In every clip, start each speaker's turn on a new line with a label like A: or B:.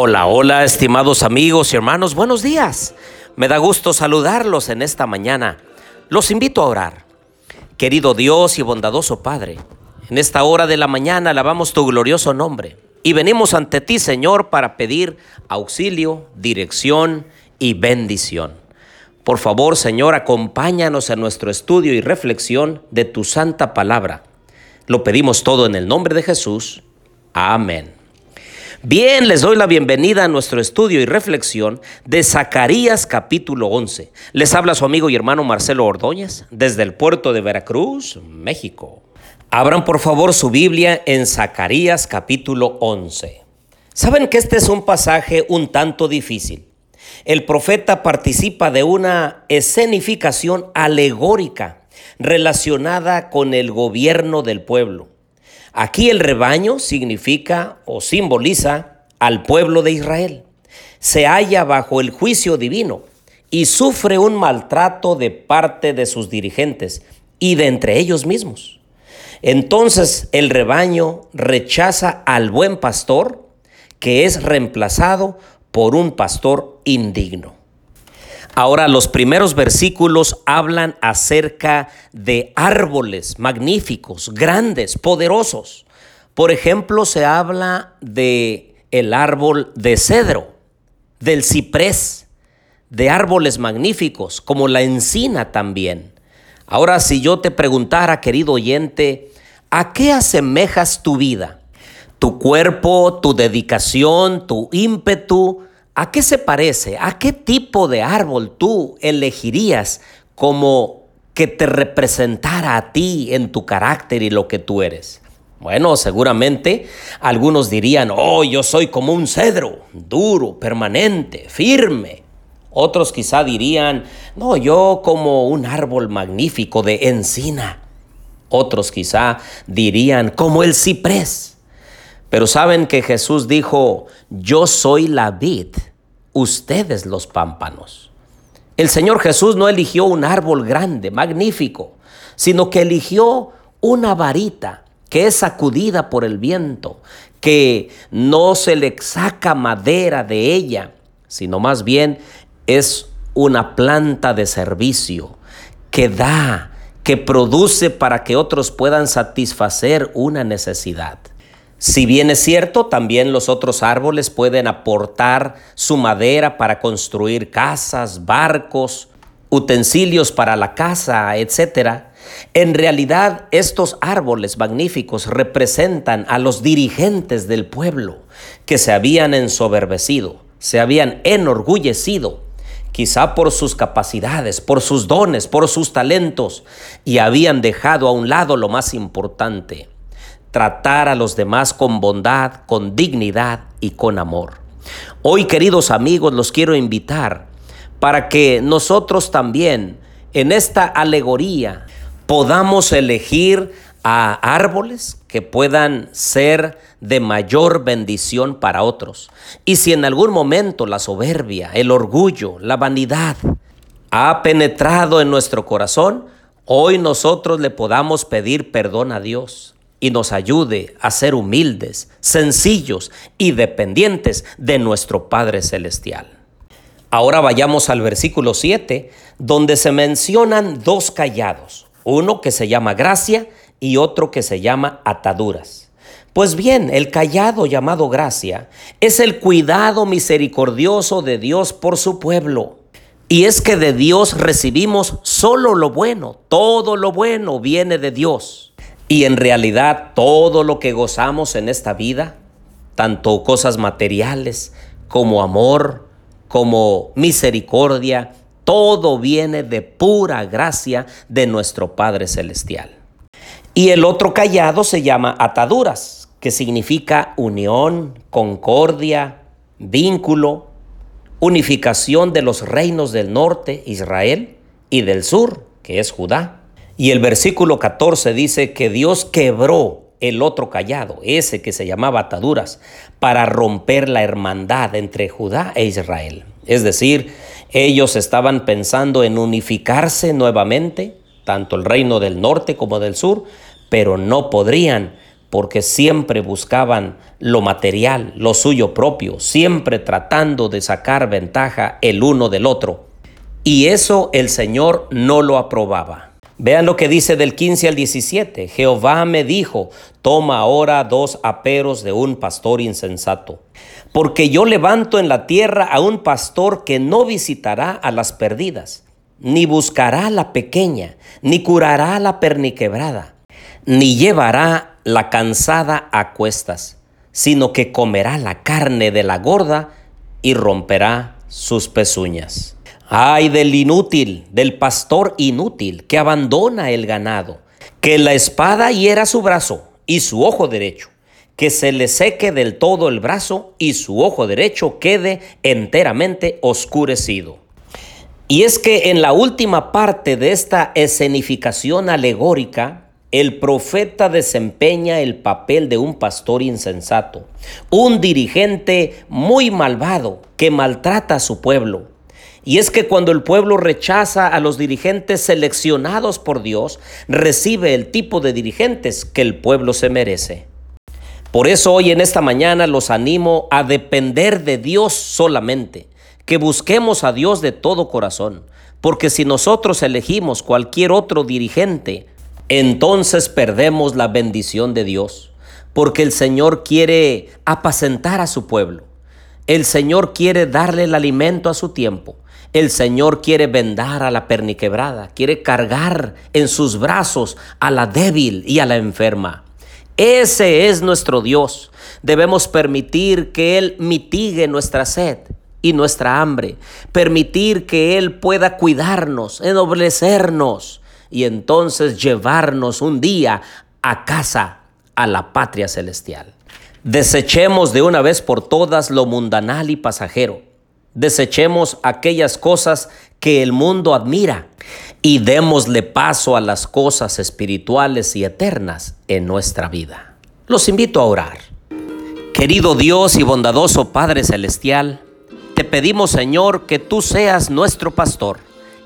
A: Hola, hola, estimados amigos y hermanos, buenos días. Me da gusto saludarlos en esta mañana. Los invito a orar. Querido Dios y bondadoso Padre, en esta hora de la mañana alabamos tu glorioso nombre y venimos ante ti, Señor, para pedir auxilio, dirección y bendición. Por favor, Señor, acompáñanos en nuestro estudio y reflexión de tu santa palabra. Lo pedimos todo en el nombre de Jesús. Amén. Bien, les doy la bienvenida a nuestro estudio y reflexión de Zacarías capítulo 11. Les habla su amigo y hermano Marcelo Ordóñez desde el puerto de Veracruz, México. Abran por favor su Biblia en Zacarías capítulo 11. Saben que este es un pasaje un tanto difícil. El profeta participa de una escenificación alegórica relacionada con el gobierno del pueblo. Aquí el rebaño significa o simboliza al pueblo de Israel. Se halla bajo el juicio divino y sufre un maltrato de parte de sus dirigentes y de entre ellos mismos. Entonces el rebaño rechaza al buen pastor que es reemplazado por un pastor indigno. Ahora los primeros versículos hablan acerca de árboles magníficos, grandes, poderosos. Por ejemplo, se habla de el árbol de cedro, del ciprés, de árboles magníficos, como la encina también. Ahora, si yo te preguntara, querido oyente, ¿a qué asemejas tu vida? Tu cuerpo, tu dedicación, tu ímpetu, ¿A qué se parece? ¿A qué tipo de árbol tú elegirías como que te representara a ti en tu carácter y lo que tú eres? Bueno, seguramente algunos dirían, oh, yo soy como un cedro, duro, permanente, firme. Otros quizá dirían, no, yo como un árbol magnífico de encina. Otros quizá dirían, como el ciprés. Pero saben que Jesús dijo, yo soy la vid, ustedes los pámpanos. El Señor Jesús no eligió un árbol grande, magnífico, sino que eligió una varita que es sacudida por el viento, que no se le saca madera de ella, sino más bien es una planta de servicio que da, que produce para que otros puedan satisfacer una necesidad. Si bien es cierto, también los otros árboles pueden aportar su madera para construir casas, barcos, utensilios para la casa, etc. En realidad, estos árboles magníficos representan a los dirigentes del pueblo que se habían ensoberbecido, se habían enorgullecido, quizá por sus capacidades, por sus dones, por sus talentos, y habían dejado a un lado lo más importante, tratar a los demás con bondad, con dignidad y con amor. Hoy, queridos amigos, los quiero invitar para que nosotros también en esta alegoría podamos elegir a árboles que puedan ser de mayor bendición para otros. Y si en algún momento la soberbia, el orgullo, la vanidad ha penetrado en nuestro corazón, hoy nosotros le podamos pedir perdón a Dios y nos ayude a ser humildes, sencillos y dependientes de nuestro Padre Celestial. Ahora vayamos al versículo 7, donde se mencionan dos callados, uno que se llama gracia y otro que se llama ataduras. Pues bien, el callado llamado gracia es el cuidado misericordioso de Dios por su pueblo. Y es que de Dios recibimos solo lo bueno, todo lo bueno viene de Dios. Y en realidad todo lo que gozamos en esta vida, tanto cosas materiales como amor, como misericordia, todo viene de pura gracia de nuestro Padre Celestial. Y el otro callado se llama ataduras, que significa unión, concordia, vínculo, unificación de los reinos del norte, Israel, y del sur, que es Judá. Y el versículo 14 dice que Dios quebró el otro callado, ese que se llamaba ataduras, para romper la hermandad entre Judá e Israel. Es decir, ellos estaban pensando en unificarse nuevamente, tanto el reino del norte como del sur, pero no podrían porque siempre buscaban lo material, lo suyo propio, siempre tratando de sacar ventaja el uno del otro. Y eso el Señor no lo aprobaba. Vean lo que dice del 15 al 17. Jehová me dijo, toma ahora dos aperos de un pastor insensato, porque yo levanto en la tierra a un pastor que no visitará a las perdidas, ni buscará la pequeña, ni curará la perniquebrada, ni llevará la cansada a cuestas, sino que comerá la carne de la gorda y romperá sus pezuñas. Ay del inútil, del pastor inútil que abandona el ganado, que la espada hiera su brazo y su ojo derecho, que se le seque del todo el brazo y su ojo derecho quede enteramente oscurecido. Y es que en la última parte de esta escenificación alegórica, el profeta desempeña el papel de un pastor insensato, un dirigente muy malvado que maltrata a su pueblo. Y es que cuando el pueblo rechaza a los dirigentes seleccionados por Dios, recibe el tipo de dirigentes que el pueblo se merece. Por eso hoy en esta mañana los animo a depender de Dios solamente, que busquemos a Dios de todo corazón, porque si nosotros elegimos cualquier otro dirigente, entonces perdemos la bendición de Dios, porque el Señor quiere apacentar a su pueblo. El Señor quiere darle el alimento a su tiempo. El Señor quiere vendar a la perniquebrada, quiere cargar en sus brazos a la débil y a la enferma. Ese es nuestro Dios. Debemos permitir que Él mitigue nuestra sed y nuestra hambre, permitir que Él pueda cuidarnos, ennoblecernos y entonces llevarnos un día a casa, a la patria celestial. Desechemos de una vez por todas lo mundanal y pasajero. Desechemos aquellas cosas que el mundo admira y démosle paso a las cosas espirituales y eternas en nuestra vida. Los invito a orar. Querido Dios y bondadoso Padre Celestial, te pedimos Señor que tú seas nuestro pastor,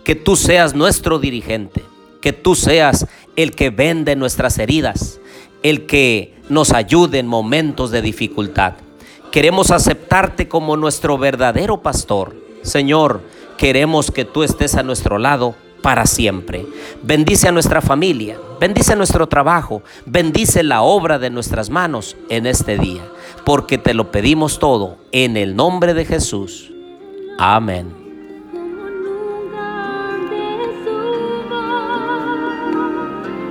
A: que tú seas nuestro dirigente que tú seas el que vende nuestras heridas, el que nos ayude en momentos de dificultad. Queremos aceptarte como nuestro verdadero pastor. Señor, queremos que tú estés a nuestro lado para siempre. Bendice a nuestra familia, bendice nuestro trabajo, bendice la obra de nuestras manos en este día, porque te lo pedimos todo en el nombre de Jesús. Amén.